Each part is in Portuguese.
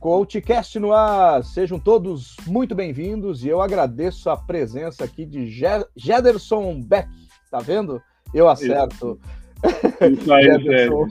CoachCast no ar, sejam todos muito bem-vindos e eu agradeço a presença aqui de Jederson Beck, tá vendo? Eu acerto. Isso aí, Jederson,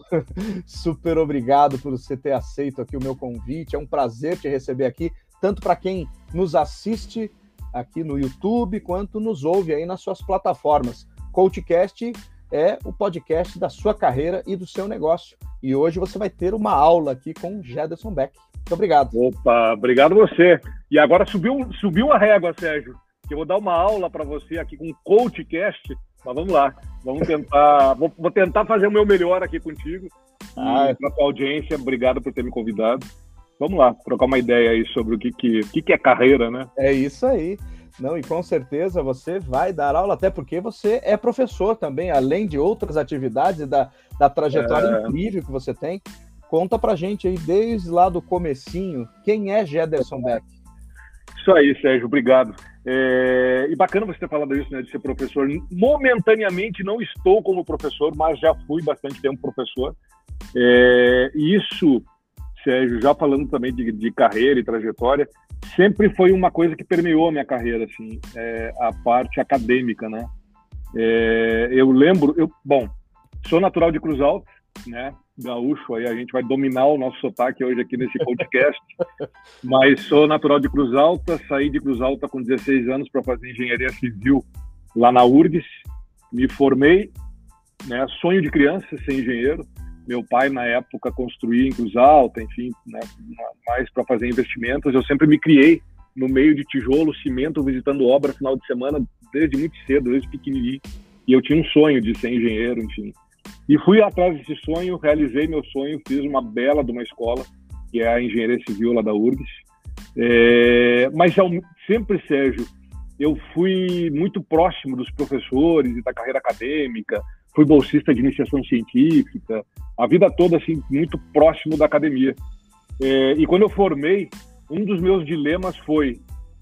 super obrigado por você ter aceito aqui o meu convite, é um prazer te receber aqui, tanto para quem nos assiste aqui no YouTube, quanto nos ouve aí nas suas plataformas. CoachCast é o podcast da sua carreira e do seu negócio. E hoje você vai ter uma aula aqui com Jederson Beck. Muito obrigado. Opa, obrigado você. E agora subiu, subiu a régua, Sérgio, que eu vou dar uma aula para você aqui com o CoachCast. Mas vamos lá, vamos tentar, vou, vou tentar fazer o meu melhor aqui contigo. Ah, para a tua audiência, obrigado por ter me convidado. Vamos lá, trocar uma ideia aí sobre o que, que, que, que é carreira, né? É isso aí. Não, e com certeza você vai dar aula, até porque você é professor também, além de outras atividades da, da trajetória é... incrível que você tem. Conta pra gente aí, desde lá do comecinho, quem é Gederson Beck? Isso aí, Sérgio, obrigado. É... E bacana você ter falado isso, né, de ser professor. Momentaneamente não estou como professor, mas já fui bastante tempo professor. É... Isso, Sérgio, já falando também de, de carreira e trajetória, sempre foi uma coisa que permeou a minha carreira, assim, é, a parte acadêmica, né? É, eu lembro, eu, bom, sou natural de Cruz Alta, né? gaúcho, aí a gente vai dominar o nosso sotaque hoje aqui nesse podcast. Mas sou natural de Cruz Alta, saí de Cruz Alta com 16 anos para fazer engenharia civil lá na URGS. Me formei, né, sonho de criança ser engenheiro. Meu pai, na época, construía em Cruz Alta, enfim, né, mais para fazer investimentos. Eu sempre me criei no meio de tijolo, cimento, visitando obra final de semana desde muito cedo, desde pequenininho. E eu tinha um sonho de ser engenheiro, enfim. E fui atrás desse sonho, realizei meu sonho, fiz uma bela de uma escola, que é a Engenharia Civil lá da URGS. É, mas sempre, Sérgio, eu fui muito próximo dos professores e da carreira acadêmica, fui bolsista de iniciação científica, a vida toda assim muito próximo da academia. É, e quando eu formei, um dos meus dilemas foi: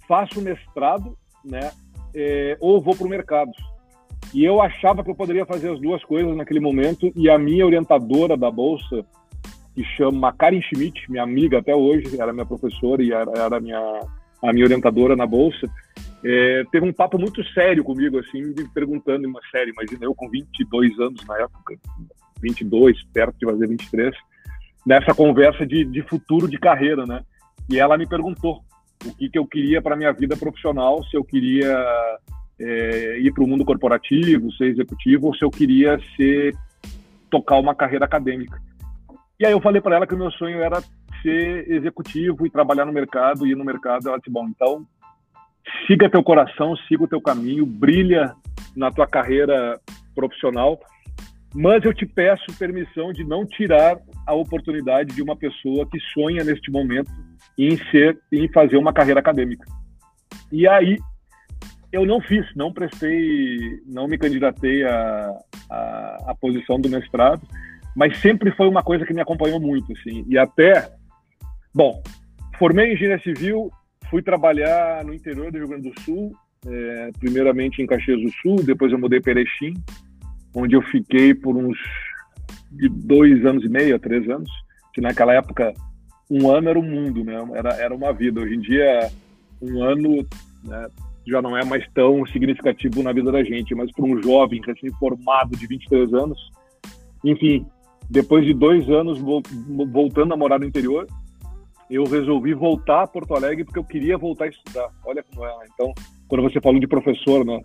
faço mestrado, né, é, ou vou para o mercado. E eu achava que eu poderia fazer as duas coisas naquele momento. E a minha orientadora da bolsa, que chama Karen Schmidt, minha amiga até hoje, era minha professora e era, era minha, a minha orientadora na bolsa, é, teve um papo muito sério comigo, assim, me perguntando uma série. Imagina eu com 22 anos na época, 22, perto de fazer 23, nessa conversa de, de futuro de carreira, né? E ela me perguntou o que, que eu queria para minha vida profissional, se eu queria é, ir para o mundo corporativo, ser executivo, ou se eu queria ser tocar uma carreira acadêmica. E aí eu falei para ela que o meu sonho era ser executivo e trabalhar no mercado, e ir no mercado. Ela disse, bom, então siga teu coração, siga o teu caminho, brilha na tua carreira profissional, mas eu te peço permissão de não tirar a oportunidade de uma pessoa que sonha neste momento em ser, em fazer uma carreira acadêmica. E aí eu não fiz, não prestei, não me candidatei à, à, à, posição do mestrado, mas sempre foi uma coisa que me acompanhou muito, assim. E até, bom, formei em engenharia civil, fui trabalhar no interior do Rio Grande do Sul, é, primeiramente em Caxias do Sul, depois eu mudei para Erechim, onde eu fiquei por uns de dois anos e meio a três anos, que naquela época um ano era um mundo, né? Era, era uma vida. Hoje em dia, um ano né, já não é mais tão significativo na vida da gente, mas para um jovem recém-formado de 23 anos, enfim, depois de dois anos voltando a morar no interior, eu resolvi voltar a Porto Alegre porque eu queria voltar a estudar. Olha como é. Então, quando você falou de professor, né?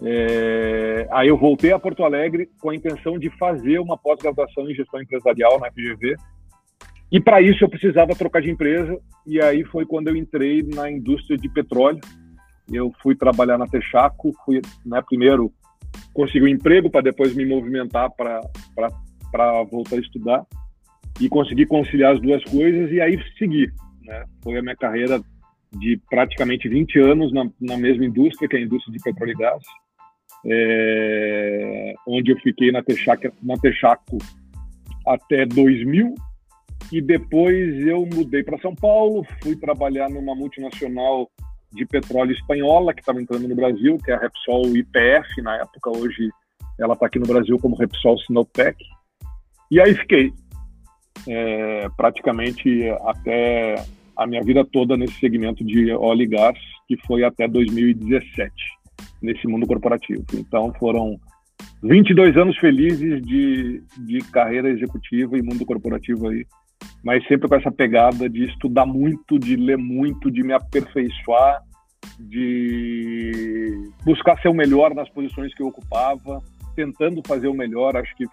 É... aí eu voltei a Porto Alegre com a intenção de fazer uma pós-graduação em gestão empresarial na FGV. E para isso eu precisava trocar de empresa. E aí foi quando eu entrei na indústria de petróleo eu fui trabalhar na Texaco, fui, né, primeiro consegui um emprego para depois me movimentar para voltar a estudar e consegui conciliar as duas coisas e aí segui, né? Foi a minha carreira de praticamente 20 anos na, na mesma indústria, que é a indústria de petróleo e gás, é, onde eu fiquei na Texaco, na Texaco até 2000 e depois eu mudei para São Paulo, fui trabalhar numa multinacional de petróleo espanhola que estava entrando no Brasil, que é a Repsol IPF na época, hoje ela está aqui no Brasil como Repsol Sinopec. E aí fiquei. é, praticamente até a minha vida toda nesse segmento de óleo e gás, que foi até 2017, nesse mundo corporativo. Então foram 22 anos felizes de, de carreira executiva e mundo corporativo aí, mas sempre com essa pegada de estudar muito, de ler muito, de me aperfeiçoar, de buscar ser o melhor nas posições que eu ocupava, tentando fazer o melhor. Acho que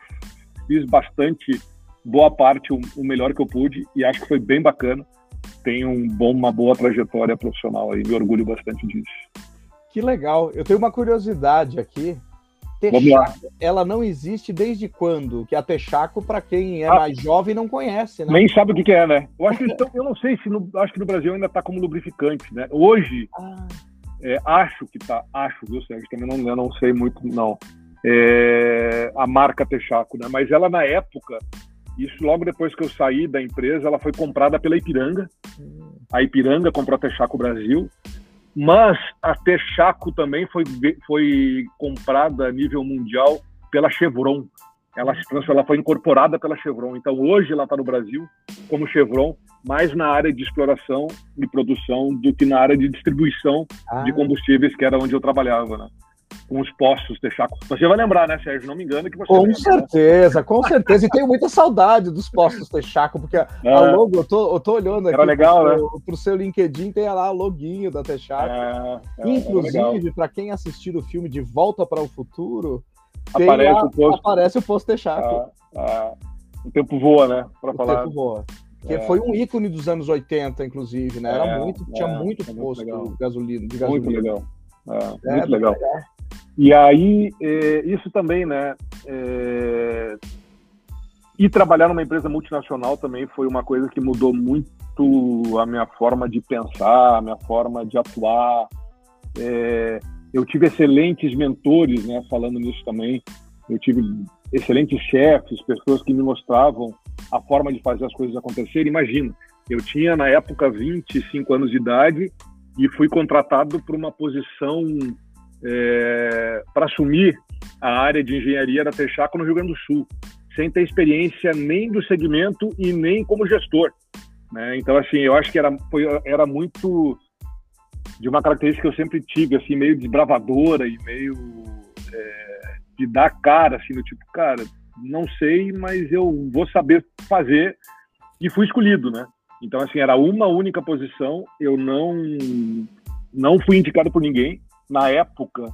fiz bastante, boa parte, o, melhor que eu pude e acho que foi bem bacana. Tenho um bom, uma boa trajetória profissional aí, me orgulho bastante disso. Que legal. Eu tenho uma curiosidade aqui. Texaco, ela não existe desde quando? Que a Texaco, para quem é ah, mais jovem, não conhece, né? Nem sabe o que, que é, né? Eu acho que então, eu não sei se no, acho que no Brasil ainda está como lubrificante, né? Hoje, ah. é, acho que tá, acho, viu, Sérgio? Também não, eu não sei muito, não. É, a marca Texaco, né? Mas ela na época, isso logo depois que eu saí da empresa, ela foi comprada pela Ipiranga. Hum. A Ipiranga comprou a Texaco Brasil mas a Texaco também foi, foi comprada a nível mundial pela Chevron. Ela se transformou, ela foi incorporada pela Chevron. Então hoje ela está no Brasil como Chevron, mais na área de exploração e produção do que na área de distribuição ah. de combustíveis, que era onde eu trabalhava, né? Com os postos Texaco. Você vai lembrar, né, Sérgio? Não me engano que você. Com lembra, certeza, né? com certeza. E tenho muita saudade dos postos Texaco, porque é. a logo, eu tô, eu tô olhando aqui Era legal, pro, né? pro seu LinkedIn, tem lá o loginho da Texaco. É, é, Inclusive, para quem assistir o filme De Volta para o Futuro, aparece, lá, o posto. aparece o posto Texaco. Ah, ah, o tempo voa, né? Para falar. tempo voa. Que é. foi um ícone dos anos 80, inclusive, né? Era é, muito, tinha é, muito posto gasolina, de gasolina. Muito legal. É, muito legal. legal. E aí, é, isso também, né? É, e trabalhar numa empresa multinacional também foi uma coisa que mudou muito a minha forma de pensar, a minha forma de atuar. É, eu tive excelentes mentores, né? Falando nisso também, eu tive excelentes chefes, pessoas que me mostravam a forma de fazer as coisas acontecerem. Imagina, eu tinha na época 25 anos de idade e fui contratado para uma posição é, para assumir a área de engenharia da Texaco no Rio Grande do Sul, sem ter experiência nem do segmento e nem como gestor. Né? Então, assim, eu acho que era, foi, era muito de uma característica que eu sempre tive, assim, meio desbravadora e meio é, de dar cara, assim, no tipo, cara, não sei, mas eu vou saber fazer e fui escolhido, né? Então, assim, era uma única posição, eu não não fui indicado por ninguém, na época,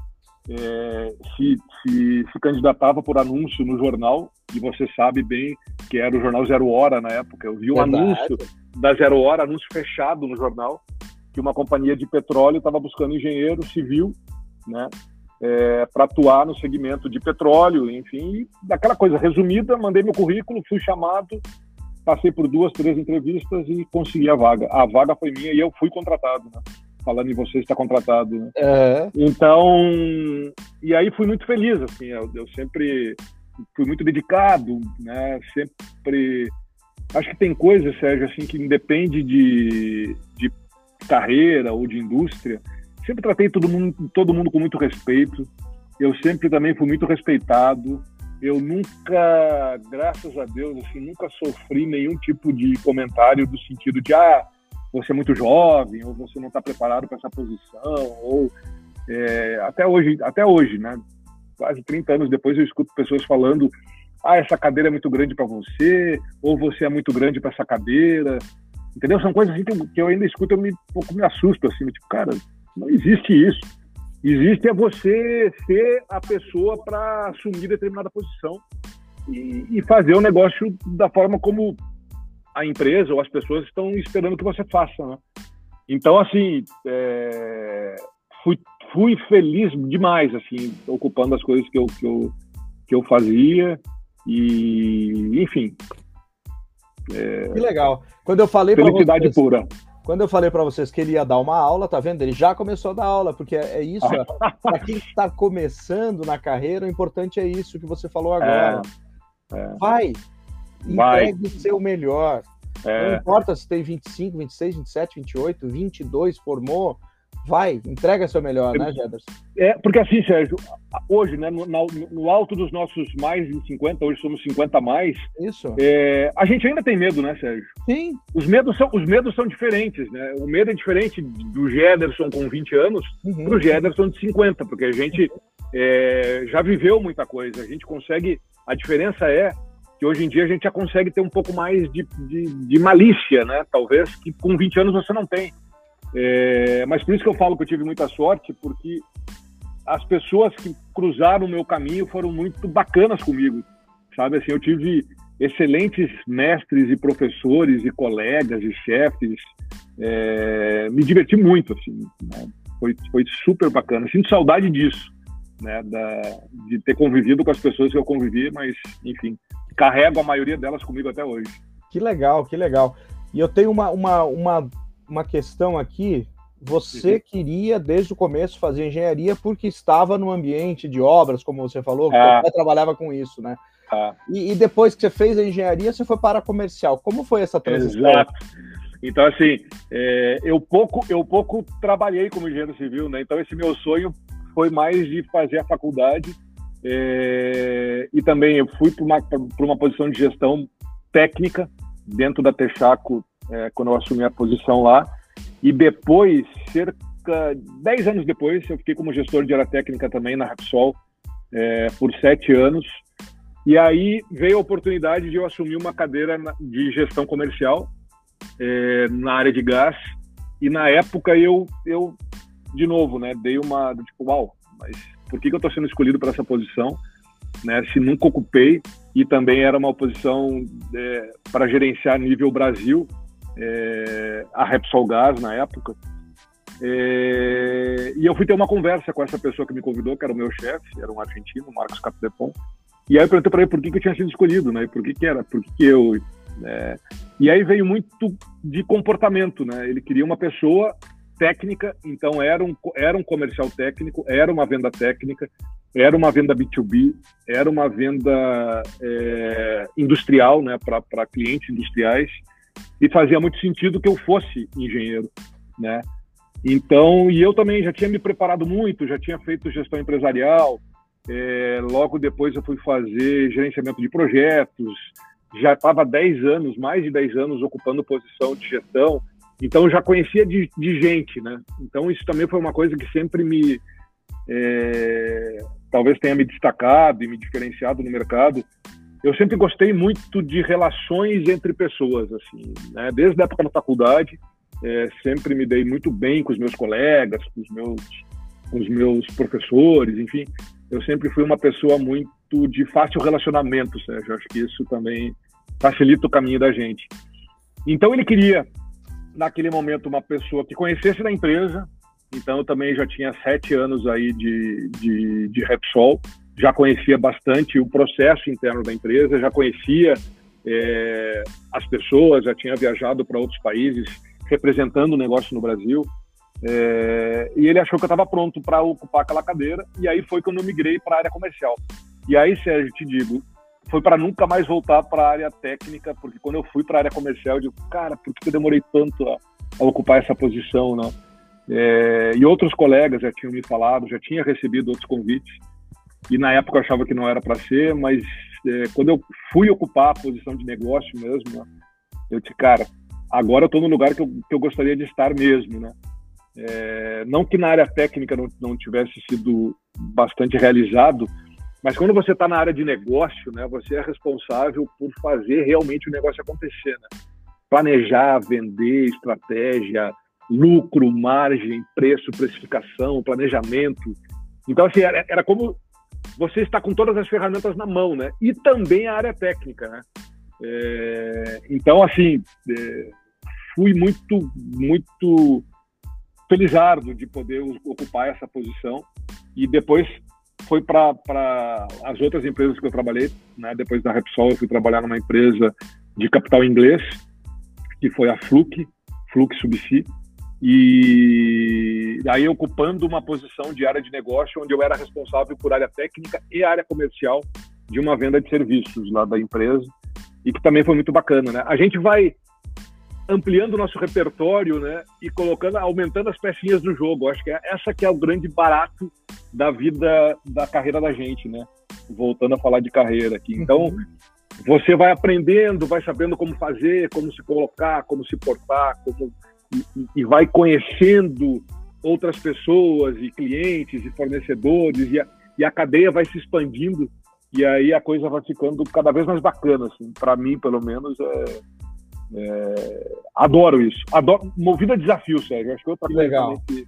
é, se, se, se, candidatava por anúncio no jornal, e você sabe bem que era o jornal Zero Hora na época. Eu vi um Verdade. anúncio da Zero Hora, anúncio fechado no jornal, que uma companhia de petróleo estava buscando engenheiro civil, né? É, para atuar no segmento de petróleo, enfim, daquela coisa resumida, mandei meu currículo, fui chamado, passei por duas, três entrevistas e consegui a vaga. A vaga foi minha e eu fui contratado, né? falando em você está contratado. Né? É. Então, e aí fui muito feliz, assim, eu, eu, sempre fui muito dedicado, né? Sempre acho que tem coisas, Sérgio, assim que independe de, de carreira ou de indústria. Sempre tratei todo mundo, todo mundo com muito respeito. Eu sempre também fui muito respeitado. Eu nunca, graças a Deus, assim, nunca sofri nenhum tipo de comentário do sentido de ah, você é muito jovem, ou você não está preparado para essa posição, ou é, até hoje, até hoje, né? Quase 30 anos depois eu escuto pessoas falando: ah, essa cadeira é muito grande para você, ou você é muito grande para essa cadeira. Entendeu? São coisas assim que eu, que eu ainda escuto, eu me, um pouco me assusto, assim, tipo, cara, não existe isso. Existe é você ser a pessoa para assumir determinada posição e, e fazer o negócio da forma como a empresa ou as pessoas estão esperando que você faça, né? Então, assim, é, fui, fui feliz demais, assim, ocupando as coisas que eu, que eu, que eu fazia e, enfim. É, que legal. Quando eu falei para vocês, pura. Quando eu falei para vocês que ele ia dar uma aula, tá vendo? Ele já começou a dar aula, porque é, é isso. para quem está começando na carreira, o importante é isso que você falou agora. É, é. Vai, Entregue o seu melhor. É. Não importa se tem 25, 26, 27, 28, 22, formou. Vai, entrega seu melhor, né, Jederson? É, porque assim, Sérgio, hoje, né, no, no, alto dos nossos mais de 50, hoje somos 50 a mais. Isso. É, a gente ainda tem medo, né, Sérgio? Sim. Os medos são, os medos são diferentes, né? O medo é diferente do Jederson com 20 anos uhum. para o Jederson de 50, porque a gente é, já viveu muita coisa. A gente consegue. A diferença é que hoje em dia a gente já consegue ter um pouco mais de, de, de malícia, né? Talvez que com 20 anos você não tem. É, mas por isso que eu falo que eu tive muita sorte, porque as pessoas que cruzaram o meu caminho foram muito bacanas comigo, sabe? Assim, eu tive excelentes mestres e professores e colegas e chefes. É, me diverti muito, assim, né? foi, foi super bacana. Sinto saudade disso, né? Da, de ter convivido com as pessoas que eu convivi, mas, enfim, carrego a maioria delas comigo até hoje. Que legal, que legal. E eu tenho uma, uma, uma uma questão aqui. Você uhum. queria, desde o começo, fazer engenharia porque estava no ambiente de obras, como você falou, ah. você trabalhava com isso, né? Ah. E, e, depois que você fez a engenharia, você foi para a comercial. Como foi essa transição? Exato. Então, assim, é, eu, pouco, eu pouco trabalhei como engenheiro civil, né? Então, esse meu sonho foi mais de fazer a faculdade é, e também eu fui para uma, uma posição de gestão técnica dentro da Texaco é, quando eu assumi a posição lá. E depois, cerca 10 anos depois, eu fiquei como gestor de área técnica também na Repsol é, por sete anos. E aí veio a oportunidade de eu assumir uma cadeira de gestão comercial é, na área de gás. E na época eu, eu de novo, né, dei uma tipo, uau, mas por que, que eu estou sendo escolhido para essa posição? Né, se nunca ocupei e também era uma posição é, para gerenciar nível Brasil é, a Repsol Gás na época. É, e eu fui ter uma conversa com essa pessoa que me convidou, que era o meu chefe, era um argentino, Marcos Capdepon. E aí eu perguntei para ele por que, que eu tinha sido escolhido, né? Por que, que era, por que, que eu. É, e aí veio muito de comportamento, né? Ele queria uma pessoa técnica, então era um, era um comercial técnico, era uma venda técnica, era uma venda B2B, era uma venda é, industrial, né? Para clientes industriais e fazia muito sentido que eu fosse engenheiro, né? Então, e eu também já tinha me preparado muito, já tinha feito gestão empresarial, é, logo depois eu fui fazer gerenciamento de projetos, já estava 10 anos, mais de 10 anos ocupando posição de gestão, então já conhecia de, de gente, né? Então isso também foi uma coisa que sempre me, é, talvez tenha me destacado e me diferenciado no mercado, eu sempre gostei muito de relações entre pessoas, assim, né? Desde a época da faculdade, é, sempre me dei muito bem com os meus colegas, com os meus, com os meus professores, enfim. Eu sempre fui uma pessoa muito de fácil relacionamento, Sérgio. Acho que isso também facilita o caminho da gente. Então ele queria, naquele momento, uma pessoa que conhecesse da empresa. Então eu também já tinha sete anos aí de, de, de Repsol já conhecia bastante o processo interno da empresa, já conhecia é, as pessoas, já tinha viajado para outros países representando o negócio no Brasil. É, e ele achou que eu estava pronto para ocupar aquela cadeira, e aí foi quando eu migrei para a área comercial. E aí, Sérgio, te digo, foi para nunca mais voltar para a área técnica, porque quando eu fui para a área comercial, eu digo, cara, por que eu demorei tanto a, a ocupar essa posição, não? É, e outros colegas já tinham me falado, já tinha recebido outros convites, e na época eu achava que não era para ser, mas é, quando eu fui ocupar a posição de negócio mesmo, eu disse, cara, agora eu estou no lugar que eu, que eu gostaria de estar mesmo, né? É, não que na área técnica não, não tivesse sido bastante realizado, mas quando você está na área de negócio, né, você é responsável por fazer realmente o negócio acontecer, né? Planejar, vender, estratégia, lucro, margem, preço, precificação, planejamento. Então, assim, era, era como você está com todas as ferramentas na mão, né? E também a área técnica, né? É, então, assim, é, fui muito, muito felizardo de poder ocupar essa posição e depois foi para as outras empresas que eu trabalhei, né? Depois da Repsol, eu fui trabalhar numa empresa de capital inglês, que foi a Fluke, Fluke Subsea, e aí ocupando uma posição de área de negócio onde eu era responsável por área técnica e área comercial de uma venda de serviços lá da empresa e que também foi muito bacana, né? A gente vai ampliando o nosso repertório, né? E colocando, aumentando as pecinhas do jogo. Acho que é, essa que é o grande barato da vida, da carreira da gente, né? Voltando a falar de carreira aqui. Então, uhum. você vai aprendendo, vai sabendo como fazer, como se colocar, como se portar, como e, e vai conhecendo outras pessoas e clientes e fornecedores e a, e a cadeia vai se expandindo e aí a coisa vai ficando cada vez mais bacana, assim. Para mim, pelo menos, é, é, adoro isso. Adoro, movido a desafio, Sérgio. Acho que outra que coisa legal. Que,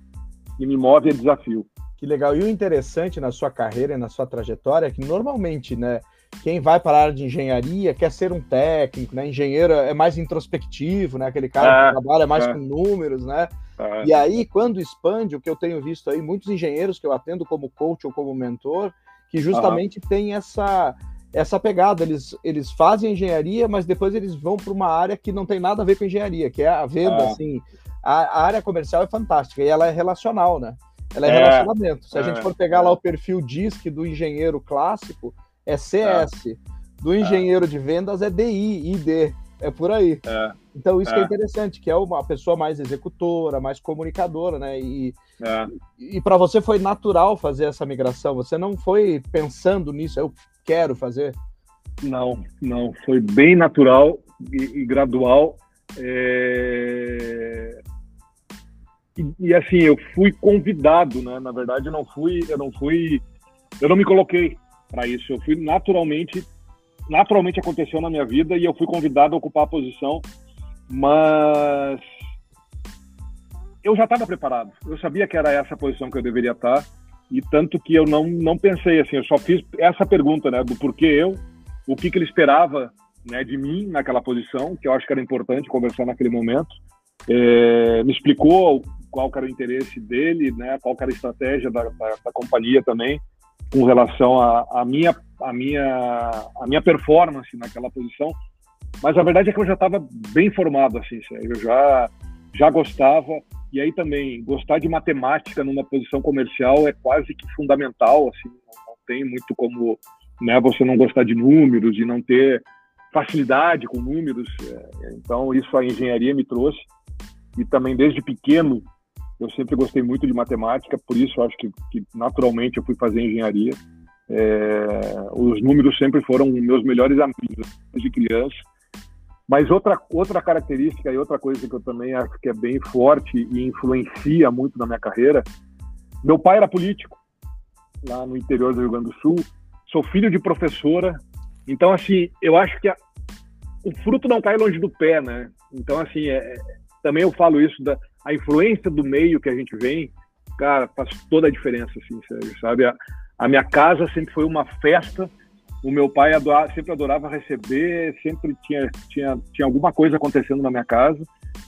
que me move é desafio. Que legal. E o interessante na sua carreira e na sua trajetória é que normalmente, né, quem vai para a área de engenharia quer ser um técnico, né? Engenheiro é mais introspectivo, né? Aquele cara é, que trabalha mais é. com números, né? É. E aí, quando expande, o que eu tenho visto aí, muitos engenheiros que eu atendo como coach ou como mentor, que justamente tem essa essa pegada. Eles, eles fazem engenharia, mas depois eles vão para uma área que não tem nada a ver com engenharia, que é a venda, assim. A, a, área comercial é fantástica e ela é relacional, né? Ela é, é relacionamento. Se a gente é, for pegar lá é. o perfil DISC do engenheiro clássico, é CS. É. Do engenheiro de vendas é DI, ID. É por aí. É. Então, isso é. que é interessante, que é uma pessoa mais executora, mais comunicadora, né? E, é. e, e para você foi natural fazer essa migração? Você não foi pensando nisso, eu quero fazer? Não, não. Foi bem natural e, e gradual. É... E, e, assim, eu fui convidado, né? Na verdade, eu não fui, eu não fui, eu não me coloquei para isso. Eu fui naturalmente, naturalmente aconteceu na minha vida e eu fui convidado a ocupar a posição mas eu já estava preparado. Eu sabia que era essa posição que eu deveria estar e tanto que eu não não pensei assim. Eu só fiz essa pergunta, né, do porquê eu, o que que ele esperava, né, de mim naquela posição, que eu acho que era importante conversar naquele momento. É, me explicou qual era o interesse dele, né, qual era a estratégia da, da, da companhia também com relação à minha a minha a minha performance naquela posição mas a verdade é que eu já estava bem formado, assim, eu já, já gostava. E aí também, gostar de matemática numa posição comercial é quase que fundamental, assim, não tem muito como né, você não gostar de números e não ter facilidade com números. É, então, isso a engenharia me trouxe. E também, desde pequeno, eu sempre gostei muito de matemática, por isso acho que, que naturalmente eu fui fazer engenharia. É, os números sempre foram meus melhores amigos desde criança. Mas outra, outra característica e outra coisa que eu também acho que é bem forte e influencia muito na minha carreira, meu pai era político lá no interior do Rio Grande do Sul, sou filho de professora, então assim, eu acho que a, o fruto não cai longe do pé, né? Então assim, é, é, também eu falo isso da a influência do meio que a gente vem, cara, faz toda a diferença, assim, sabe? A, a minha casa sempre foi uma festa o meu pai sempre adorava receber, sempre tinha, tinha, tinha alguma coisa acontecendo na minha casa.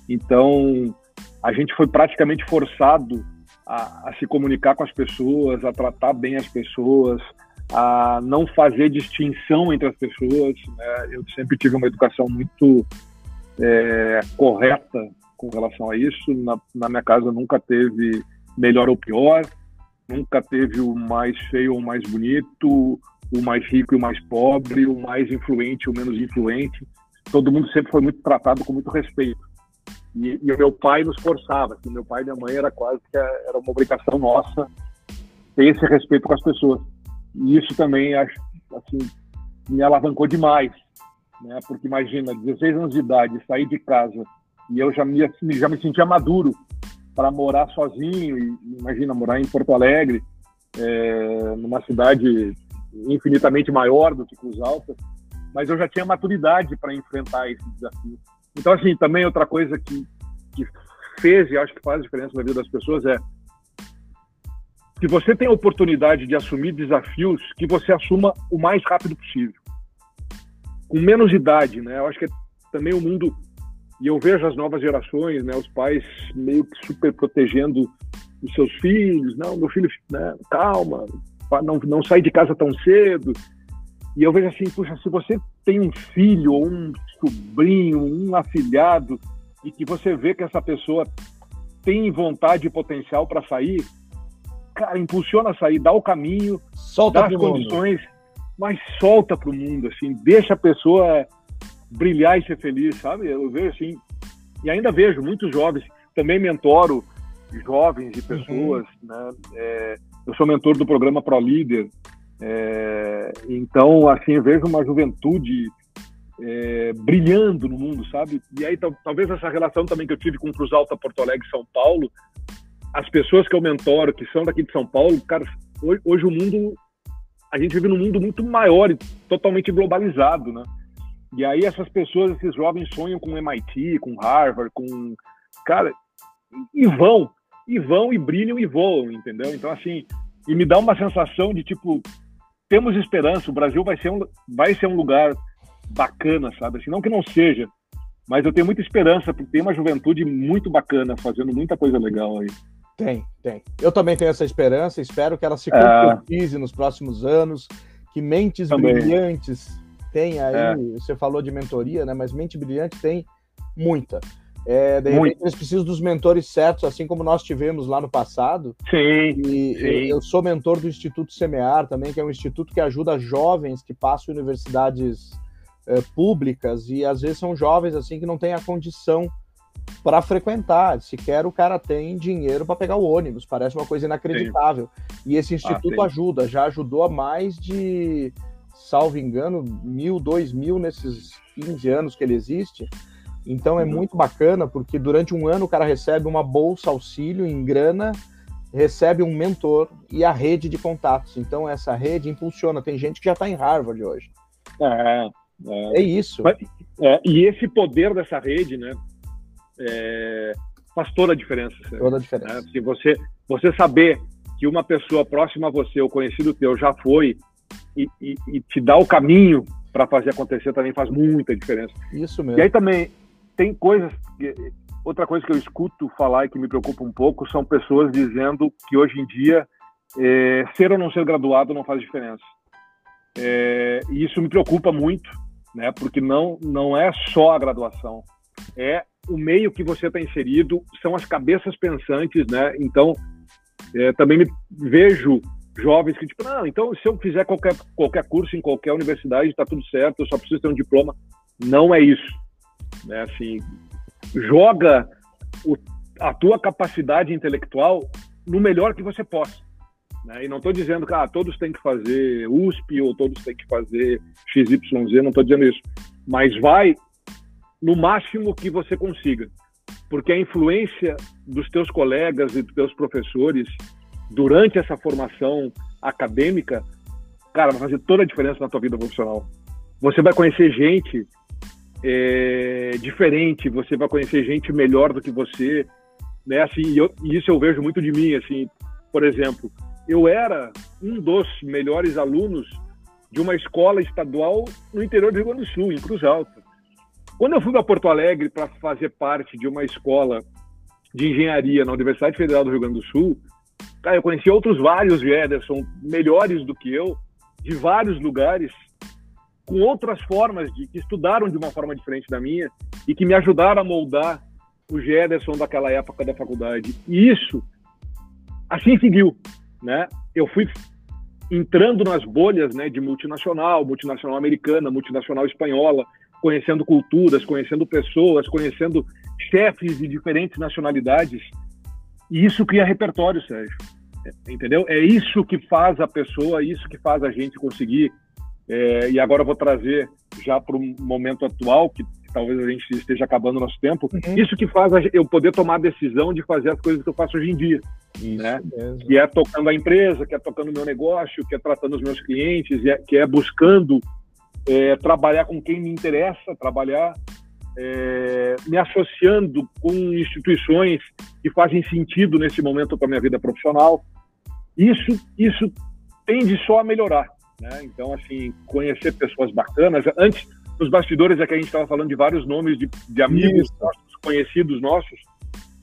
Então, a gente foi praticamente forçado a, a, se comunicar com as pessoas, a tratar bem as pessoas, a não fazer distinção entre as pessoas. Né? Eu sempre tive uma educação muito é, correta com relação a isso. Na, na minha casa nunca teve melhor ou pior, nunca teve o mais feio ou mais bonito, o mais rico e o mais pobre, o mais influente e o menos influente. Todo mundo sempre foi muito tratado com muito respeito. E, e o meu pai nos forçava. Assim, meu pai e minha mãe era quase que era uma obrigação nossa ter esse respeito com as pessoas. E isso também acho assim me alavancou demais, né? Porque imagina, 16 anos de idade, sair de casa e eu já me já me sentia maduro para morar sozinho e imagina morar em Porto Alegre, é, numa cidade infinitamente maior do que Cruz Alta, mas eu já tinha maturidade para enfrentar esse desafio. Então, assim, também outra coisa que, que fez e acho que faz diferença na vida das pessoas é que você tem a oportunidade de assumir desafios que você assuma o mais rápido possível. Com menos idade, né? Eu acho que é também o mundo e eu vejo as novas gerações, né, os pais meio que super protegendo os seus filhos, não, meu filho, né, calma, não, não sair de casa tão cedo. E eu vejo assim, puxa, se você tem um filho ou um sobrinho, um afilhado, e que você vê que essa pessoa tem vontade e potencial para sair, cara, impulsiona a sair, dá o caminho, solta dá as condições, mundo. mas solta para o mundo, assim, deixa a pessoa brilhar e ser feliz, sabe? Eu vejo assim, E ainda vejo muitos jovens, também mentoro jovens e pessoas, uhum. né? É, eu sou mentor do programa Pro Líder, é, então, assim, eu vejo uma juventude é, brilhando no mundo, sabe? E aí, talvez essa relação também que eu tive com Cruz Alta, Porto Alegre São Paulo, as pessoas que eu mentoro, que são daqui de São Paulo, cara, hoje, hoje o mundo, a gente vive num mundo muito maior e totalmente globalizado, né? E aí essas pessoas, esses jovens sonham com MIT, com Harvard, com... Cara, e vão, e vão, e brilham, e voam, entendeu? Então, assim, e me dá uma sensação de, tipo, temos esperança, o Brasil vai ser um, vai ser um lugar bacana, sabe? Assim, não que não seja, mas eu tenho muita esperança, porque tem uma juventude muito bacana, fazendo muita coisa legal aí. Tem, tem. Eu também tenho essa esperança, espero que ela se é. concretize é... nos próximos anos, que mentes também. brilhantes tem aí, é. você falou de mentoria, né? Mas mente brilhante tem muita. É, de repente, eles precisam dos mentores certos, assim como nós tivemos lá no passado. Sim. E sim. Eu, sou mentor do Instituto Semear também, que é um instituto que ajuda jovens que passam em universidades é, públicas e às vezes são jovens assim que não têm a condição para frequentar. Sequer o cara tem dinheiro para pegar o ônibus. Parece uma coisa inacreditável. Sim. E esse ah, instituto ah, ajuda, já ajudou a mais de salvo engano, mil, dois mil nesses 15 anos que ele existe. Então é uhum. muito bacana, porque durante um ano o cara recebe uma bolsa auxílio em grana, recebe um mentor e a rede de contatos. Então essa rede impulsiona. Tem gente que já está em Harvard hoje. É, é. é isso. Mas, é, e esse poder dessa rede, né, é, faz toda a diferença. Toda a diferença. Se você, você saber que uma pessoa próxima a você, ou conhecido teu, já foi e, e, e te dá o caminho para fazer acontecer também faz muita diferença. Isso mesmo. E aí também tem coisas. Outra coisa que eu escuto falar e que me preocupa um pouco são pessoas dizendo que hoje em dia é, ser ou não ser graduado não faz diferença. É, e isso me preocupa muito, né? Porque não não é só a graduação, é o meio que você está inserido, são as cabeças pensantes, né? Então é, também me vejo jovens que, tipo, não, então se eu fizer qualquer, qualquer curso em qualquer universidade, está tudo certo, eu só preciso ter um diploma. Não é isso. Né? Assim, joga o, a tua capacidade intelectual no melhor que você possa. Né? E não estou dizendo que ah, todos têm que fazer USP ou todos têm que fazer XYZ, não estou dizendo isso. Mas vai no máximo que você consiga. Porque a influência dos teus colegas e dos teus professores durante essa formação acadêmica, cara, vai fazer toda a diferença na tua vida profissional. Você vai conhecer gente é, diferente, você vai conhecer gente melhor do que você, né? Assim, e, eu, e isso eu vejo muito de mim, assim, por exemplo, eu era um dos melhores alunos de uma escola estadual no interior do Rio Grande do Sul, em Cruz Alta. Quando eu fui para Porto Alegre para fazer parte de uma escola de engenharia na Universidade Federal do Rio Grande do Sul, Cara, eu conheci outros vários Ederson, melhores do que eu, de vários lugares, com outras formas, de que estudaram de uma forma diferente da minha e que me ajudaram a moldar o Gederson daquela época da faculdade. E isso, assim seguiu, né? Eu fui entrando nas bolhas, né, de multinacional, multinacional americana, multinacional espanhola, conhecendo culturas, conhecendo pessoas, conhecendo chefes de diferentes nacionalidades. E isso cria repertório, Sérgio entendeu? É isso que faz a pessoa, isso que faz a gente conseguir. É, e agora eu vou trazer já para o momento atual, que, talvez a gente esteja acabando o nosso tempo, uhum. isso que faz eu poder tomar a decisão de fazer as coisas que eu faço hoje em dia. Isso né? Mesmo. Que é tocando a empresa, que é tocando o meu negócio, que é tratando os meus clientes, é, que é buscando é, trabalhar com quem me interessa trabalhar, é, me associando com instituições que fazem sentido nesse momento para a minha vida profissional isso, isso tende só a melhorar. Né? Então, assim, conhecer pessoas bacanas. Antes, nos bastidores, é que a gente estava falando de vários nomes de, de amigos nossos, conhecidos nossos.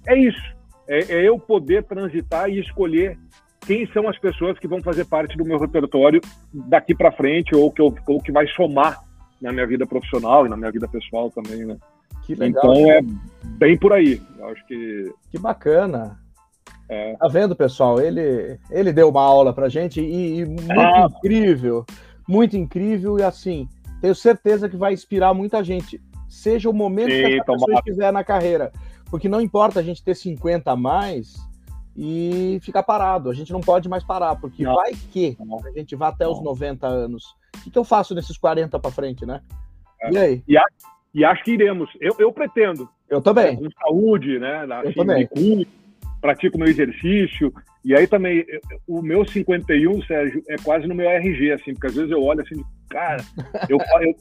É isso. É, é, eu poder transitar e escolher quem são as pessoas que vão fazer parte do meu repertório daqui para frente ou que, eu, ou que vai somar na minha vida profissional e na minha vida pessoal também, né? Que legal. Então é bem por aí. Eu acho que. Que bacana. É. Tá vendo, pessoal? Ele, ele deu uma aula pra gente e, e muito ah. incrível, muito incrível e assim, tenho certeza que vai inspirar muita gente. seja o momento Sim, que a pessoa estiver na carreira. Porque não importa a gente ter 50 a mais e ficar parado. A gente não pode mais parar, porque não. vai que a gente vá até não. os 90 anos. O que, eu faço nesses 40 para frente, né? É. E aí? E, a, e, acho que iremos. Eu, eu pretendo. Eu também. Com saúde, né? eu assim, também. Cunho, pratico meu exercício. E aí também, o meu 51, Sérgio, é quase no meu RG, assim, porque às vezes eu olho assim, cara, eu, eu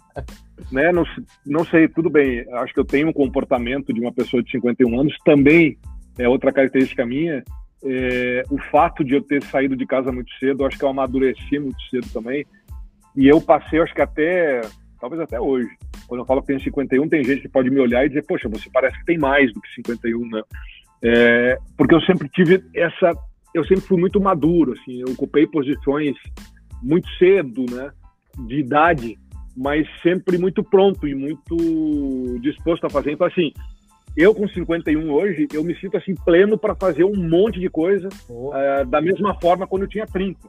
né, não, não sei, tudo bem, acho que eu tenho um comportamento de uma pessoa de 51 anos, também é outra característica minha, é, o fato de eu ter saído de casa muito cedo, acho que eu amadureci muito cedo também, e eu passei, acho que até, talvez até hoje, quando eu falo que tenho 51, tem gente que pode me olhar e dizer, poxa, você parece que tem mais do que 51, né? É, porque eu sempre tive essa, eu sempre fui muito maduro, assim, eu ocupei posições muito cedo, né, de idade, mas sempre muito pronto e muito disposto a fazer. Então, assim, eu com 51 hoje, eu me sinto assim pleno para fazer um monte de coisa uh, da mesma forma quando eu tinha 30.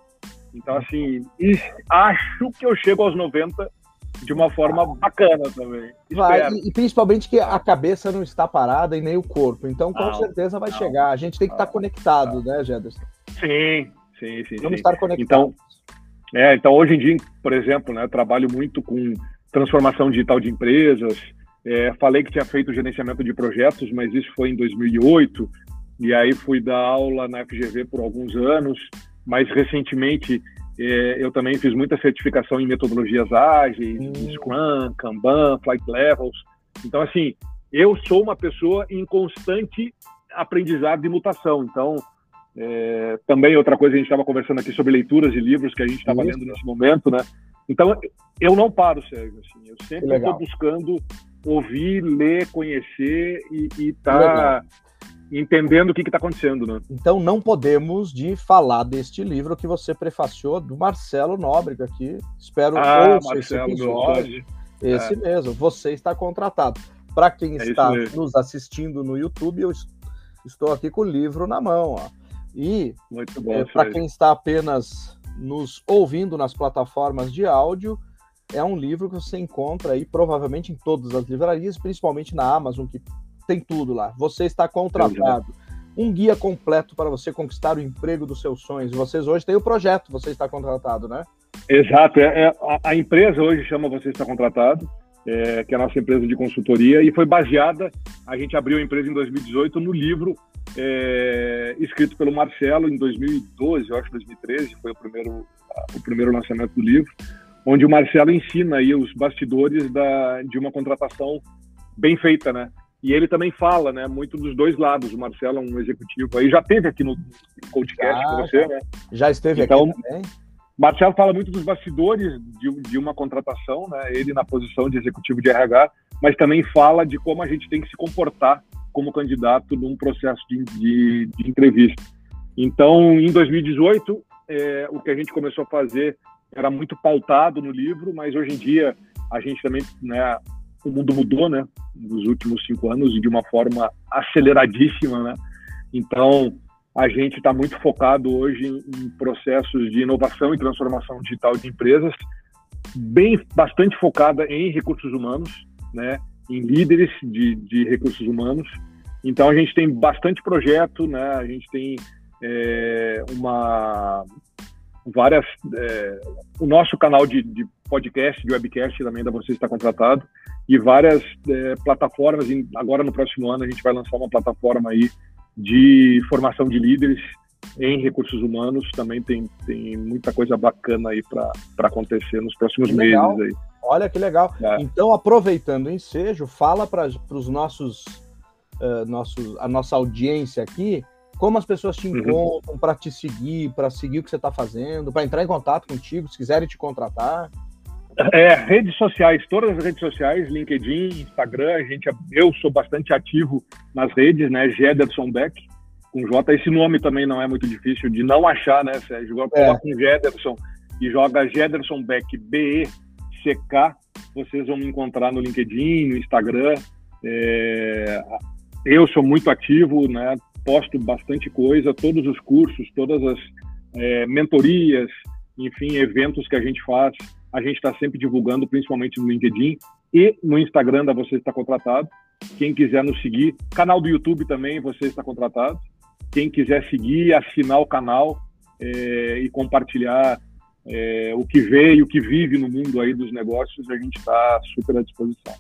Então, assim, acho que eu chego aos 90 de uma forma bacana também. Vai, e, e, principalmente que a cabeça não está parada e nem o corpo. Então, com não, certeza vai não, chegar. A gente tem que estar conectado, né, Gederson? Sim, sim, sim. Vamos sim. estar conectados. Então, é, então, hoje em dia, por exemplo, né, trabalho muito com transformação digital de empresas. É, falei que tinha feito gerenciamento de projetos, mas isso foi em 2008. E aí fui dar aula na FGV por alguns anos. Mais recentemente, eu também fiz muita certificação em metodologias ágeis, hum. Scrum, Kanban, Flight Levels. Então, assim, eu sou uma pessoa em constante aprendizado e mutação. Então, é, também outra coisa, a gente estava conversando aqui sobre leituras de livros que a gente estava lendo nesse momento, né? Então, eu não paro, Sérgio. Assim, eu sempre estou buscando ouvir, ler, conhecer e estar tá entendendo o que está acontecendo, né? Então, não podemos de falar deste livro que você prefaciou do Marcelo Nóbrega aqui. Espero ah, Marcelo, esse episódio. Esse é. mesmo. Você está contratado. Para quem é está nos assistindo no YouTube, eu estou aqui com o livro na mão, ó. E é, para quem está apenas nos ouvindo nas plataformas de áudio, é um livro que você encontra aí provavelmente em todas as livrarias, principalmente na Amazon, que tem tudo lá. Você está contratado. Um guia completo para você conquistar o emprego dos seus sonhos. Vocês hoje têm o projeto, você está contratado, né? Exato. É, é a, empresa hoje chama Você Está Contratado, é, que é a nossa empresa de consultoria, e foi baseada, a gente abriu a empresa em 2018 no livro é, escrito pelo Marcelo em 2012, eu acho 2013, foi o primeiro, o primeiro lançamento do livro, onde o Marcelo ensina aí os bastidores da, de uma contratação bem feita, né? E ele também fala, né, muito dos dois lados. O Marcelo é um executivo aí, já teve aqui no podcast com você, né? Já esteve então, aqui também. Marcelo fala muito dos bastidores de, de uma contratação, né? Ele na posição de executivo de RH, mas também fala de como a gente tem que se comportar como candidato num processo de, de, de entrevista. Então, em 2018, é, o que a gente começou a fazer era muito pautado no livro, mas hoje em dia a gente também, né, o mundo mudou, né, nos últimos cinco anos de uma forma aceleradíssima, né. Então, a gente está muito focado hoje em processos de inovação e transformação digital de empresas, bem bastante focada em recursos humanos, né, em líderes de, de recursos humanos. Então a gente tem bastante projeto, né? A gente tem é, uma várias é, o nosso canal de, de, podcast, de webcast também da você está contratado e várias é, plataformas. Agora no próximo ano a gente vai lançar uma plataforma aí de formação de líderes em recursos humanos. Também tem, tem muita coisa bacana aí para acontecer nos próximos meses aí. Olha que legal. É. Então, aproveitando o ensejo, fala para os nossos, uh, nossos, a nossa audiência aqui, como as pessoas te uhum. encontram uhum. para te seguir, para seguir o que você está fazendo, para entrar em contato contigo, se quiserem te contratar. É, redes sociais, todas as redes sociais, LinkedIn, Instagram, a gente, eu sou bastante ativo nas redes, né? Gederson Beck, com J. Esse nome também não é muito difícil de não achar, né, Sérgio? Coloca é. com Gederson e joga Gederson Beck, B-E CK, vocês vão me encontrar no LinkedIn, no Instagram. É, eu sou muito ativo, né? Posto bastante coisa, todos os cursos, todas as é, mentorias, enfim, eventos que a gente faz, a gente está sempre divulgando, principalmente no LinkedIn. e no Instagram da Você Está Contratado. Quem quiser nos seguir, canal do YouTube também, Você Está Contratado. Quem quiser seguir, assinar o canal é, e compartilhar é, o que vê e o que vive no mundo aí dos negócios, a gente está super à disposição.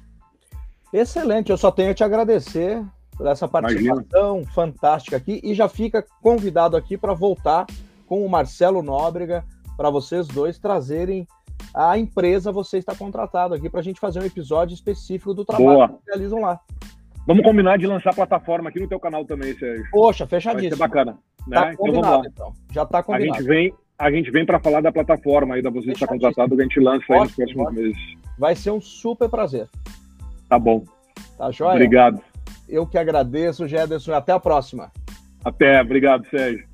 Excelente, eu só tenho a te agradecer por essa participação Imagina. fantástica aqui e já fica convidado aqui para voltar com o Marcelo Nóbrega para vocês dois trazerem a empresa você está contratado aqui para a gente fazer um episódio específico do trabalho Boa. que realizam lá. Vamos combinar de lançar a plataforma aqui no teu canal também, Sérgio. Poxa, fechadíssimo. Vai ser bacana. Né? Tá então vamos lá. Então. Já está combinado. A gente vem, a gente vem para falar da plataforma aí da você está contratado que a gente lança aí nos próximos ótimo. meses. Vai ser um super prazer. Tá bom. Tá joia? Obrigado. Eu que agradeço, Gederson. Até a próxima. Até. Obrigado, Sérgio.